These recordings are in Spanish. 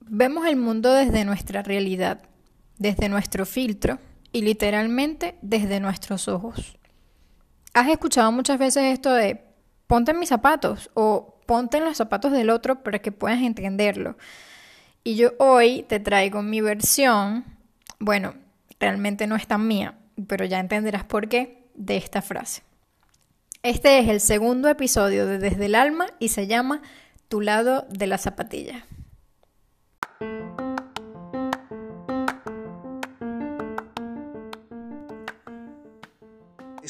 vemos el mundo desde nuestra realidad, desde nuestro filtro y literalmente desde nuestros ojos. Has escuchado muchas veces esto de ponte en mis zapatos o ponte en los zapatos del otro para que puedas entenderlo. Y yo hoy te traigo mi versión, bueno, realmente no es tan mía, pero ya entenderás por qué, de esta frase. Este es el segundo episodio de Desde el Alma y se llama Tu lado de la zapatilla.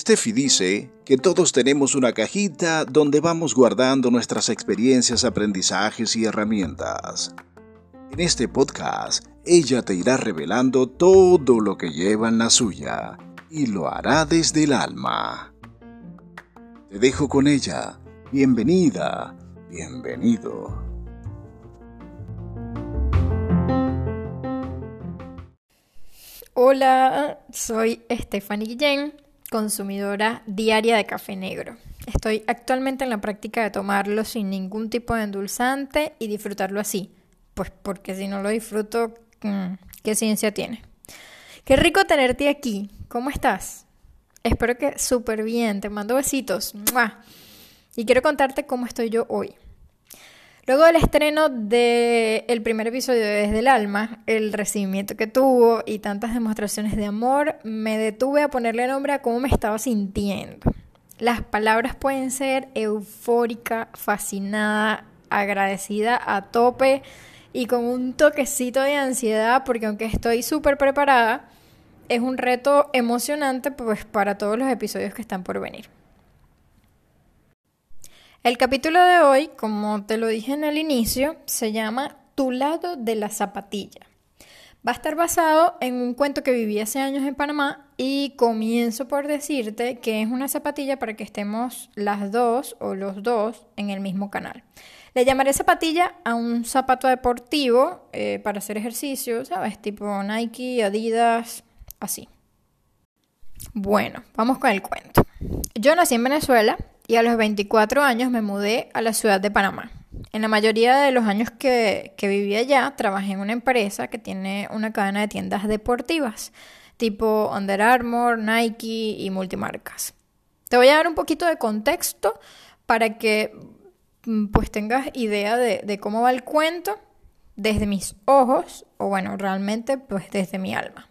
Steffi dice que todos tenemos una cajita donde vamos guardando nuestras experiencias, aprendizajes y herramientas. En este podcast, ella te irá revelando todo lo que lleva en la suya y lo hará desde el alma. Te dejo con ella. Bienvenida, bienvenido. Hola, soy Stephanie Guillén consumidora diaria de café negro. Estoy actualmente en la práctica de tomarlo sin ningún tipo de endulzante y disfrutarlo así. Pues porque si no lo disfruto, mm, ¿qué ciencia tiene? Qué rico tenerte aquí. ¿Cómo estás? Espero que súper bien. Te mando besitos. Y quiero contarte cómo estoy yo hoy. Luego del estreno del primer episodio de Desde el Alma, el recibimiento que tuvo y tantas demostraciones de amor, me detuve a ponerle nombre a cómo me estaba sintiendo. Las palabras pueden ser eufórica, fascinada, agradecida a tope y con un toquecito de ansiedad porque aunque estoy súper preparada, es un reto emocionante pues para todos los episodios que están por venir. El capítulo de hoy, como te lo dije en el inicio, se llama Tu lado de la zapatilla. Va a estar basado en un cuento que viví hace años en Panamá y comienzo por decirte que es una zapatilla para que estemos las dos o los dos en el mismo canal. Le llamaré zapatilla a un zapato deportivo eh, para hacer ejercicio, ¿sabes? Tipo Nike, Adidas, así. Bueno, vamos con el cuento. Yo nací en Venezuela y a los 24 años me mudé a la ciudad de Panamá. En la mayoría de los años que, que viví allá, trabajé en una empresa que tiene una cadena de tiendas deportivas, tipo Under Armour, Nike y multimarcas. Te voy a dar un poquito de contexto para que mm, pues tengas idea de, de cómo va el cuento desde mis ojos, o bueno, realmente pues desde mi alma.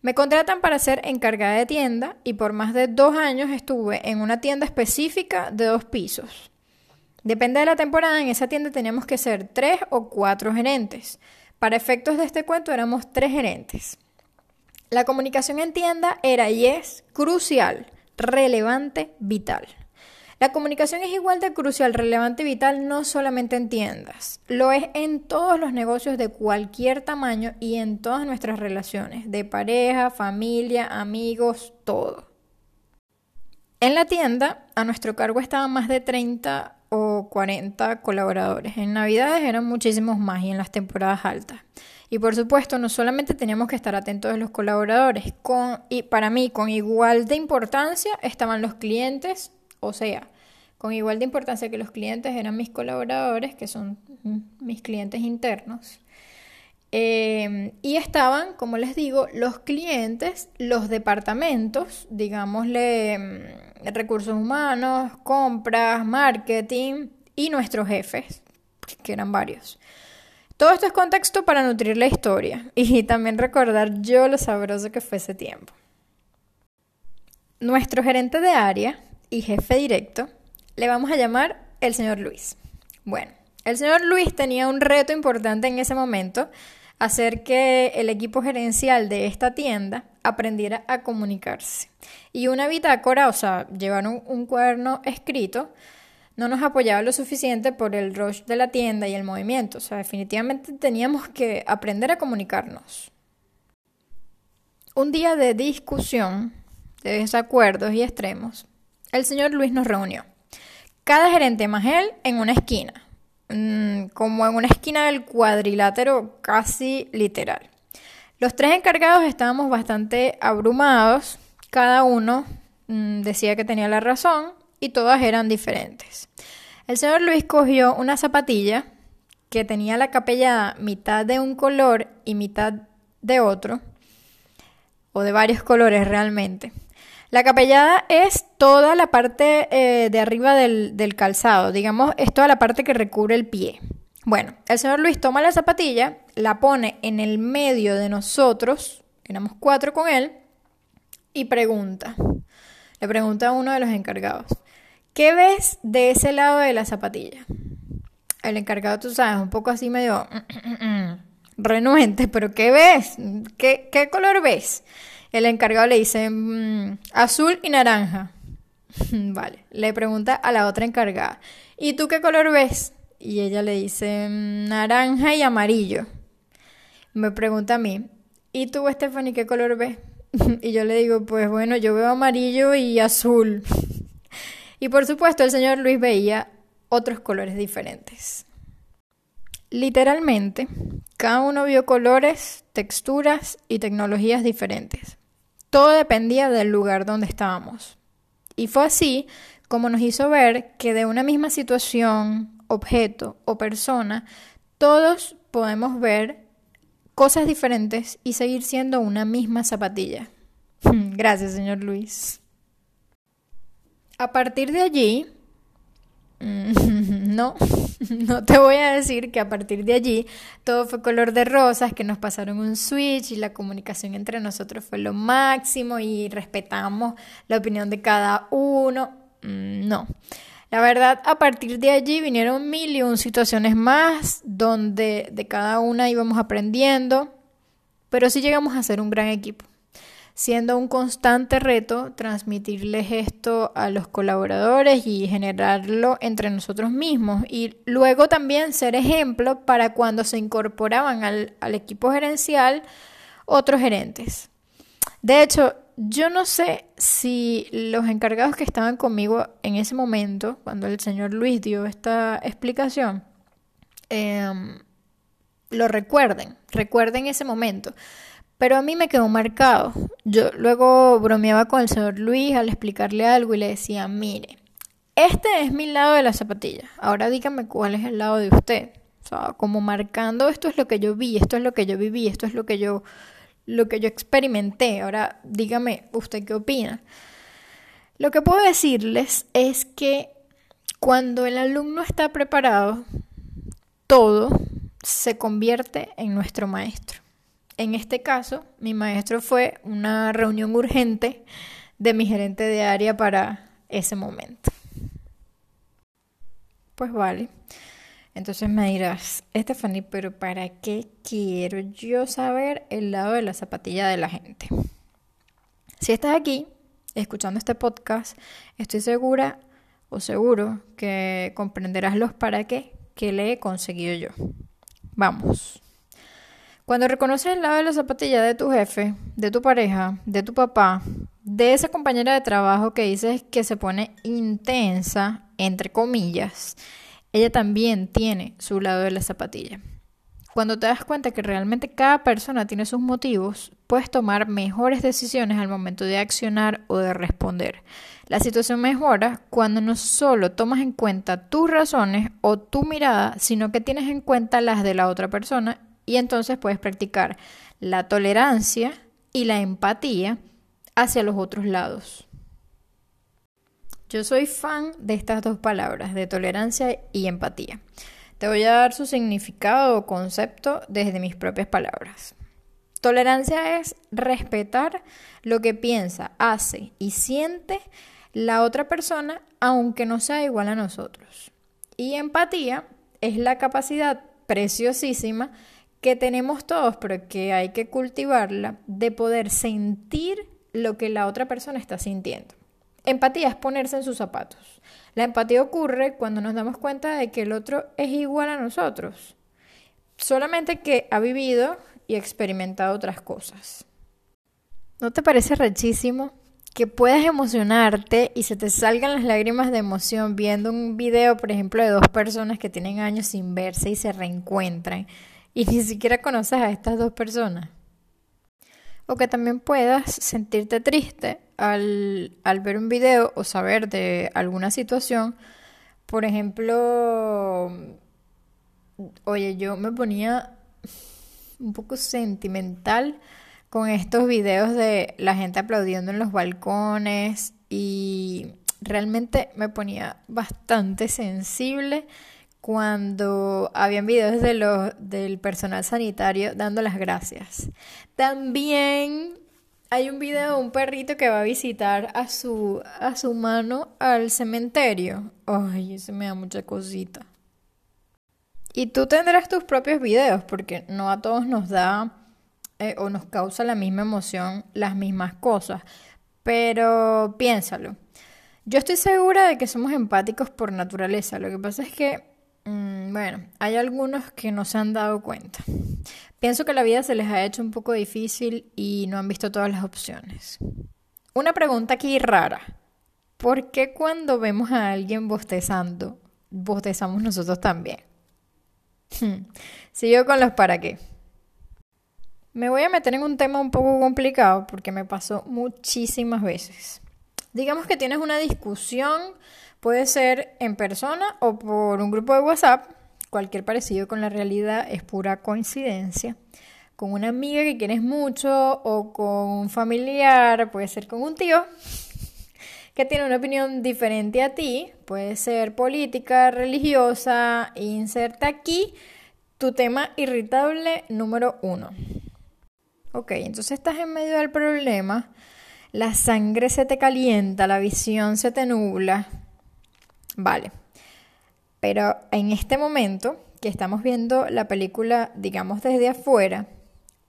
Me contratan para ser encargada de tienda y por más de dos años estuve en una tienda específica de dos pisos. Depende de la temporada, en esa tienda teníamos que ser tres o cuatro gerentes. Para efectos de este cuento éramos tres gerentes. La comunicación en tienda era y es crucial, relevante, vital. La comunicación es igual de crucial, relevante y vital no solamente en tiendas, lo es en todos los negocios de cualquier tamaño y en todas nuestras relaciones, de pareja, familia, amigos, todo. En la tienda, a nuestro cargo estaban más de 30 o 40 colaboradores. En Navidades eran muchísimos más y en las temporadas altas. Y por supuesto, no solamente teníamos que estar atentos de los colaboradores, con, y para mí, con igual de importancia estaban los clientes o sea, con igual de importancia que los clientes eran mis colaboradores, que son mis clientes internos. Em, y estaban, como les digo, los clientes, los departamentos, digámosle em, recursos humanos, compras, marketing y nuestros jefes, que eran varios. Todo esto es contexto para nutrir la historia y también recordar yo lo sabroso que fue ese tiempo. Nuestro gerente de área y jefe directo, le vamos a llamar el señor Luis. Bueno, el señor Luis tenía un reto importante en ese momento, hacer que el equipo gerencial de esta tienda aprendiera a comunicarse. Y una bitácora, o sea, llevar un, cuaderno escrito, no nos apoyaba lo suficiente por el rush de la tienda y el movimiento. O sea, definitivamente teníamos que aprender a comunicarnos. Un día de discusión, de desacuerdos y extremos, el señor Luis nos reunió. Cada gerente más él en una esquina, mm, como en una esquina del cuadrilátero casi literal. Los tres encargados estábamos bastante abrumados, cada uno mm, decía que tenía la razón y todas eran diferentes. El señor Luis cogió una zapatilla que tenía la capellada mitad de un color y mitad de otro, o de varios colores realmente. La capellada es toda la parte eh, de arriba del, del calzado, digamos, es toda la parte que recubre el pie. Bueno, el señor Luis toma la zapatilla, la pone en el medio de nosotros, éramos cuatro con él, y pregunta. Le pregunta a uno de los encargados, ¿qué ves de ese lado de la zapatilla? El encargado, tú sabes, un poco así medio renuente, pero ¿qué ves? ¿Qué, qué color ves? El encargado le dice mm, azul y naranja. vale, le pregunta a la otra encargada, ¿y tú qué color ves? Y ella le dice mm, naranja y amarillo. Me pregunta a mí, ¿y tú, Stephanie, qué color ves? y yo le digo, pues bueno, yo veo amarillo y azul. y por supuesto, el señor Luis veía otros colores diferentes. Literalmente, cada uno vio colores, texturas y tecnologías diferentes. Todo dependía del lugar donde estábamos. Y fue así como nos hizo ver que de una misma situación, objeto o persona, todos podemos ver cosas diferentes y seguir siendo una misma zapatilla. Gracias, señor Luis. A partir de allí, no, no te voy a decir que a partir de allí todo fue color de rosas, que nos pasaron un switch y la comunicación entre nosotros fue lo máximo y respetamos la opinión de cada uno. Mm, no. La verdad, a partir de allí vinieron mil y un situaciones más donde de cada una íbamos aprendiendo, pero sí llegamos a ser un gran equipo, siendo un constante reto transmitirles esto a los colaboradores y generarlo entre nosotros mismos y luego también ser ejemplo para cuando se incorporaban al, al equipo gerencial otros gerentes. De hecho, yo no sé si los encargados que estaban conmigo en ese momento, cuando el señor Luis dio esta explicación, em, lo recuerden, recuerden ese momento. Pero a mí me quedó marcado. Yo luego bromeaba con el señor Luis al explicarle algo y le decía, mire, este es mi lado de la zapatilla. Ahora dígame cuál es el lado de usted. O sea, como marcando esto es lo que yo vi, esto es lo que yo viví, esto es lo que yo lo que yo experimenté. Ahora dígame usted qué opina. Lo que puedo decirles es que cuando el alumno está preparado, todo se convierte en nuestro maestro. En este caso, mi maestro fue una reunión urgente de mi gerente de área para ese momento. Pues vale. Entonces me dirás, Stephanie, pero ¿para qué quiero yo saber el lado de la zapatilla de la gente? Si estás aquí escuchando este podcast, estoy segura o seguro que comprenderás los para qué que le he conseguido yo. Vamos. Cuando reconoces el lado de la zapatilla de tu jefe, de tu pareja, de tu papá, de esa compañera de trabajo que dices que se pone intensa, entre comillas, ella también tiene su lado de la zapatilla. Cuando te das cuenta que realmente cada persona tiene sus motivos, puedes tomar mejores decisiones al momento de accionar o de responder. La situación mejora cuando no solo tomas en cuenta tus razones o tu mirada, sino que tienes en cuenta las de la otra persona y entonces puedes practicar la tolerancia y la empatía hacia los otros lados. Yo soy fan de estas dos palabras, de tolerancia y empatía. Te voy a dar su significado o concepto desde mis propias palabras. Tolerancia es respetar lo que piensa, hace y siente la otra persona aunque no sea igual a nosotros. Y empatía es la capacidad preciosísima que tenemos todos, pero que hay que cultivarla, de poder sentir lo que la otra persona está sintiendo. Empatía es ponerse en sus zapatos. La empatía ocurre cuando nos damos cuenta de que el otro es igual a nosotros, solamente que ha vivido y experimentado otras cosas. ¿No te parece rechísimo que puedas emocionarte y se te salgan las lágrimas de emoción viendo un video, por ejemplo, de dos personas que tienen años sin verse y se reencuentran y ni siquiera conoces a estas dos personas? O que también puedas sentirte triste al, ver un video o saber de alguna situación. Por ejemplo, oye, yo me ponía un poco sentimental con estos videos de la gente aplaudiendo en los balcones y realmente me ponía bastante sensible cuando habían videos de los, del personal sanitario dando las gracias. También hay un video de un perrito que va a visitar a su, a su mano al cementerio. Ay, ese me da mucha cosita. Y tú tendrás tus propios videos, porque no a todos nos da eh, o nos causa la misma emoción las mismas cosas. Pero piénsalo. Yo estoy segura de que somos empáticos por naturaleza. Lo que pasa es que, bueno, hay algunos que no se han dado cuenta. Pienso que la vida se les ha hecho un poco difícil y no han visto todas las opciones. Una pregunta aquí rara. ¿Por qué cuando vemos a alguien bostezando, bostezamos nosotros también? Sigo con los para qué. Me voy a meter en un tema un poco complicado porque me pasó muchísimas veces. Digamos que tienes una discusión, puede ser en persona o por un grupo de WhatsApp, cualquier parecido con la realidad es pura coincidencia. Con una amiga que quieres mucho o con un familiar, puede ser con un tío que tiene una opinión diferente a ti, puede ser política, religiosa, inserta aquí tu tema irritable número uno. Ok, entonces estás en medio del problema, la sangre se te calienta, la visión se te nubla. Vale, pero en este momento que estamos viendo la película, digamos desde afuera,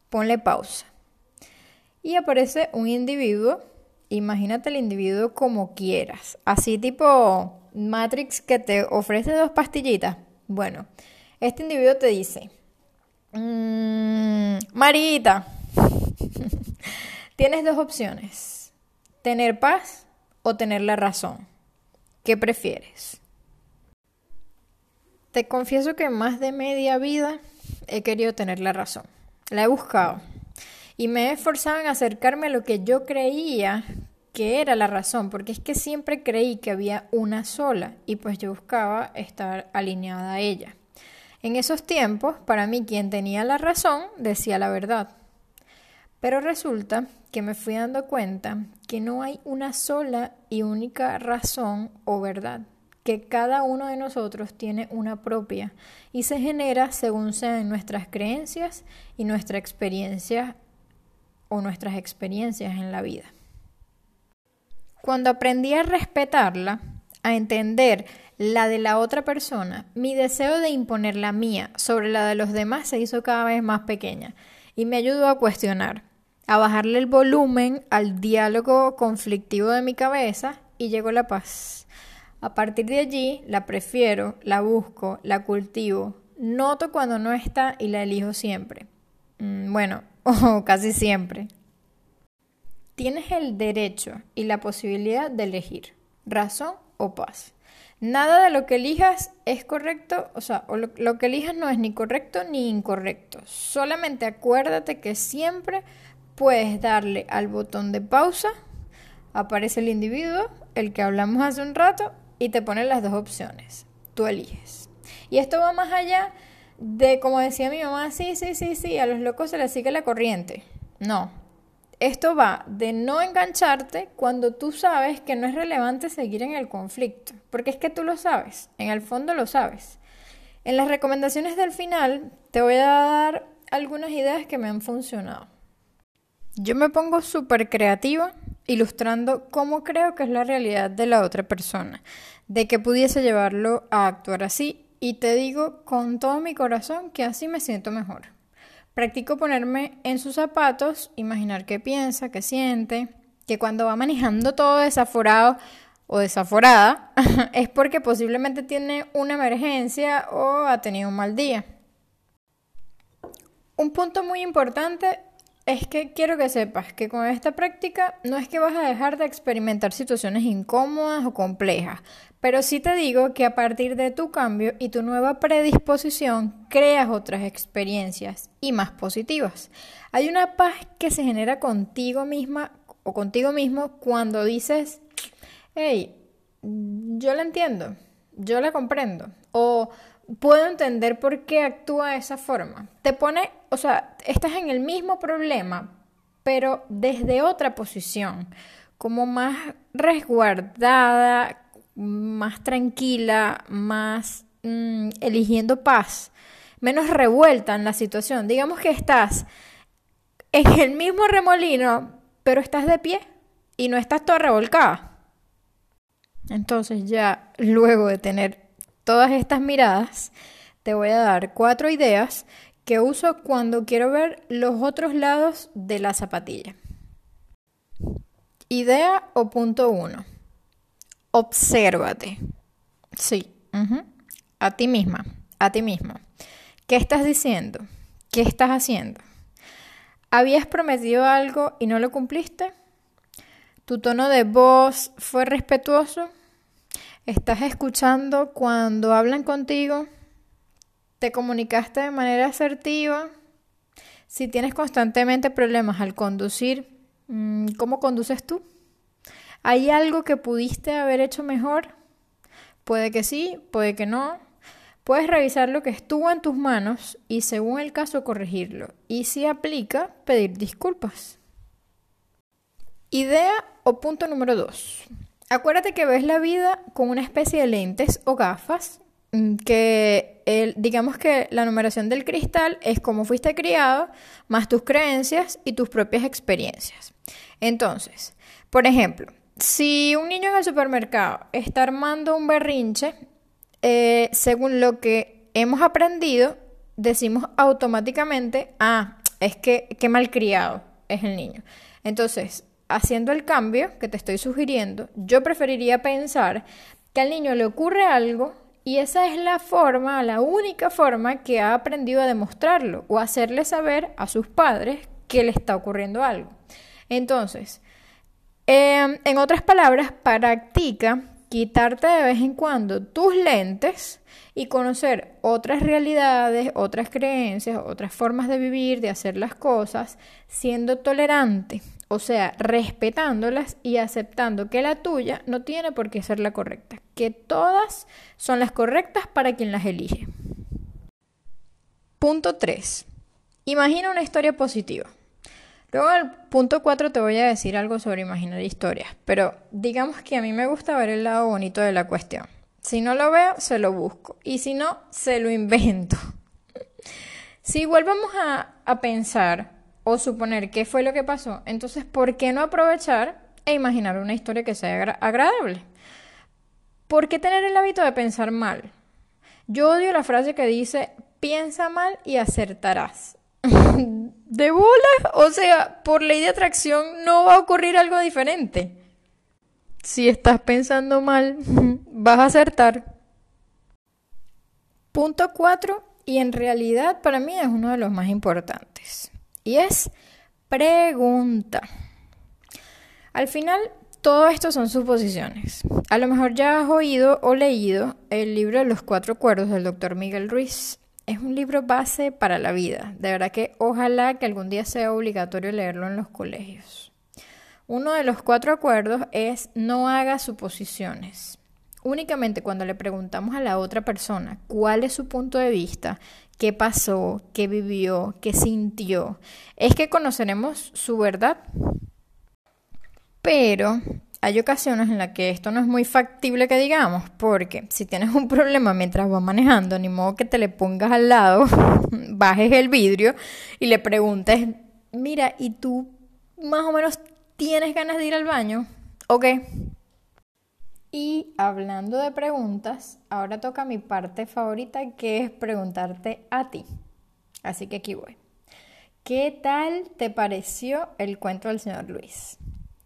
ponle pausa. Y aparece un individuo imagínate el individuo como quieras. Así tipo Matrix que te ofrece dos pastillitas. Bueno, este individuo te dice, mmm, Marita, tienes dos opciones, tener paz o tener la razón. ¿Qué prefieres? Te confieso que más de media vida he querido tener la razón. La he buscado y me he esforzado en acercarme a lo que yo creía que era la razón, porque es que siempre creí que había una sola y pues yo buscaba estar alineada a ella. En esos tiempos, para mí quien tenía la razón decía la verdad. Pero resulta que me fui dando cuenta que no hay una sola y única razón o verdad, que cada uno de nosotros tiene una propia y se genera según sean nuestras creencias y nuestra experiencia o nuestras experiencias en la vida. Cuando aprendí a respetarla, a entender la de la otra persona, mi deseo de imponer la mía sobre la de los demás se hizo cada vez más pequeña y me ayudó a cuestionar, a bajarle el volumen al diálogo conflictivo de mi cabeza y llegó la paz. A partir de allí la prefiero, la busco, la cultivo, noto cuando no está y la elijo siempre. Mm, bueno, o casi siempre. Tienes el derecho y la posibilidad de elegir razón o paz. Nada de lo que elijas es correcto, o sea, lo, lo, que elijas no es ni correcto ni incorrecto. Solamente acuérdate que siempre puedes darle al botón de pausa, aparece el individuo, el que hablamos hace un rato, y te pone las dos opciones. Tú eliges. Y esto va más allá de, como decía mi mamá, sí, sí, sí, sí, a los locos se les sigue la corriente. No. Esto va de no engancharte cuando tú sabes que no es relevante seguir en el conflicto, porque es que tú lo sabes, en el fondo lo sabes. En las recomendaciones del final te voy a dar algunas ideas que me han funcionado. Yo me pongo súper creativa ilustrando cómo creo que es la realidad de la otra persona, de que pudiese llevarlo a actuar así y te digo con todo mi corazón que así me siento mejor. Practico ponerme en sus zapatos, imaginar qué piensa, qué siente, que cuando va manejando todo desaforado o desaforada es porque posiblemente tiene una emergencia o ha tenido un mal día. Un punto muy importante es que quiero que sepas que con esta práctica no es que vas a dejar de experimentar situaciones incómodas o complejas, pero sí te digo que a partir de tu cambio y tu nueva predisposición creas otras experiencias y más positivas. Hay una paz que se genera contigo misma o contigo mismo cuando dices, hey, yo la entiendo, yo la comprendo, o puedo entender por qué actúa de esa forma. Te pone, o sea, estás en el mismo problema, pero desde otra posición, como más resguardada, más tranquila, más mm, eligiendo paz, menos revuelta en la situación. Digamos que estás en el mismo remolino, pero estás de pie y no estás toda revolcada. Entonces ya luego de tener todas estas miradas, te voy a dar cuatro ideas que uso cuando quiero ver los otros lados de la zapatilla. Idea o punto uno. Obsérvate. Sí, a ti misma, a ti mismo. ¿Qué estás diciendo? ¿Qué estás haciendo? ¿Habías prometido algo y no lo cumpliste? ¿Tu tono de voz fue respetuoso? ¿Estás escuchando cuando hablan contigo? ¿Te comunicaste de manera asertiva? Si tienes constantemente problemas al conducir, mm, ¿cómo conduces tú? ¿Hay algo que pudiste haber hecho mejor? Puede que sí, puede que no. Puedes revisar lo que estuvo en tus manos y según el caso corregirlo. Y si aplica, pedir disculpas. Idea o punto número 2. Acuérdate que ves la vida con una especie de lentes o gafas mm, que digamos que la numeración del cristal es como fuiste criado, más tus creencias y tus propias experiencias. Entonces, por ejemplo, si un niño en el supermercado está armando un berrinche, eh, según lo que hemos aprendido, decimos automáticamente, ah, es que qué malcriado es el niño. Entonces, haciendo el cambio que te estoy sugiriendo, yo preferiría pensar que al niño le ocurre algo y esa es la forma, la única forma que ha aprendido a demostrarlo o hacerle saber a sus padres que le está ocurriendo algo. Entonces, em, en otras palabras, practica quitarte de vez en cuando tus lentes y conocer otras realidades, otras creencias, otras formas de vivir, de hacer las cosas, siendo tolerante, o sea, respetándolas y aceptando que la tuya no tiene por qué ser la correcta, que todas son las correctas para quien las elige. Punto 3. Imagina una historia positiva. Luego el punto 4 te voy a decir algo sobre imaginar historias, pero digamos que a mí me gusta ver el lado bonito de la cuestión. Si no lo veo, se lo busco y si no, se lo invento. si volvemos a, a pensar o suponer qué fue lo que pasó, entonces, ¿por qué no aprovechar e imaginar una historia que sea agradable? ¿Por qué tener el hábito de pensar mal? Yo odio la frase que dice, piensa mal y acertarás. de bola, o sea, por ley de atracción no va a ocurrir algo diferente. Si estás pensando mal, vas a acertar. Punto 4, y en realidad para mí es uno de los más importantes, y es pregunta. Al final, todo esto son suposiciones. A lo mejor ya has oído o leído el libro de los cuatro cuerdos del doctor Miguel Ruiz es un libro base para la vida. De verdad que ojalá que algún día sea obligatorio leerlo en los colegios. Uno de los cuatro acuerdos es no haga suposiciones. Únicamente cuando le preguntamos a la otra persona cuál es su punto de vista, qué pasó, qué vivió, qué sintió, es que conoceremos su verdad. Pero hay ocasiones en las que esto no es muy factible que digamos, porque si tienes un problema mientras vas manejando, ni modo que te le pongas al lado, bajes el vidrio y le preguntes, mira, ¿y tú más o menos tienes ganas de ir al baño? ¿O qué? Y hablando de preguntas, ahora toca mi parte favorita que es preguntarte a ti. Así que aquí voy. ¿Qué tal te pareció el cuento del señor Luis?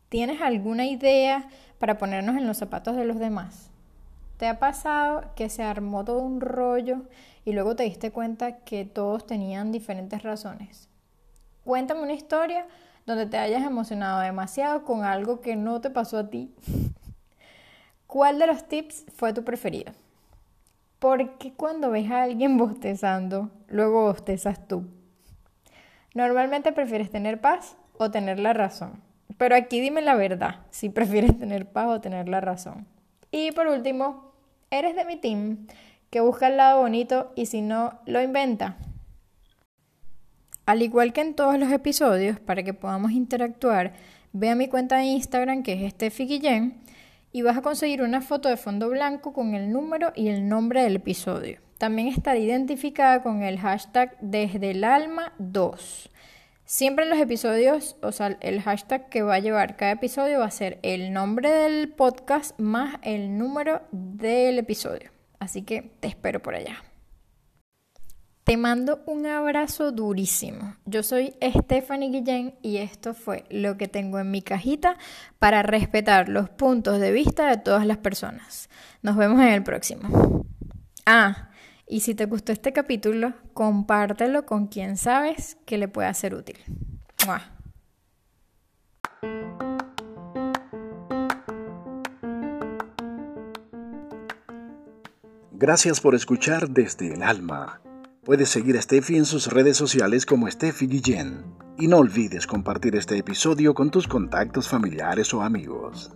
¿Tienes alguna idea para ponernos en los zapatos de los demás? ¿Te ha pasado que se armó todo un rollo y luego te diste cuenta que todos tenían diferentes razones? Cuéntame una historia donde te hayas emocionado demasiado con algo que no te pasó a ti. ¿Cuál de los tips fue tu preferido? ¿Por qué cuando ves a alguien bostezando, luego bostezas tú? ¿Normalmente prefieres tener paz o tener la razón? Pero aquí dime la verdad, si prefieres tener paz o tener la razón. Y por último, ¿eres de mi team? que busca el lado bonito y si no, lo inventa. Al igual que en todos los episodios, para que podamos interactuar, ve a mi cuenta de Instagram que es Steffi Guillén y vas a conseguir una foto de fondo blanco con el número y el nombre del episodio. También estará identificada con el hashtag desde el alma 2. Siempre en los episodios, o sea, el hashtag que va a llevar cada episodio va a ser el nombre del podcast más el número del episodio. Así que te espero por allá. Te mando un abrazo durísimo. Yo soy Stephanie Guillén y esto fue lo que tengo en mi cajita para respetar los puntos de vista de todas las personas. Nos vemos en el próximo. Ah, y si te gustó este capítulo, compártelo con quien sabes que le pueda ser útil. Gracias por escuchar desde el alma. Puedes seguir a Steffi en sus redes sociales como Steffi Guillén. Y no olvides compartir este episodio con tus contactos familiares o amigos.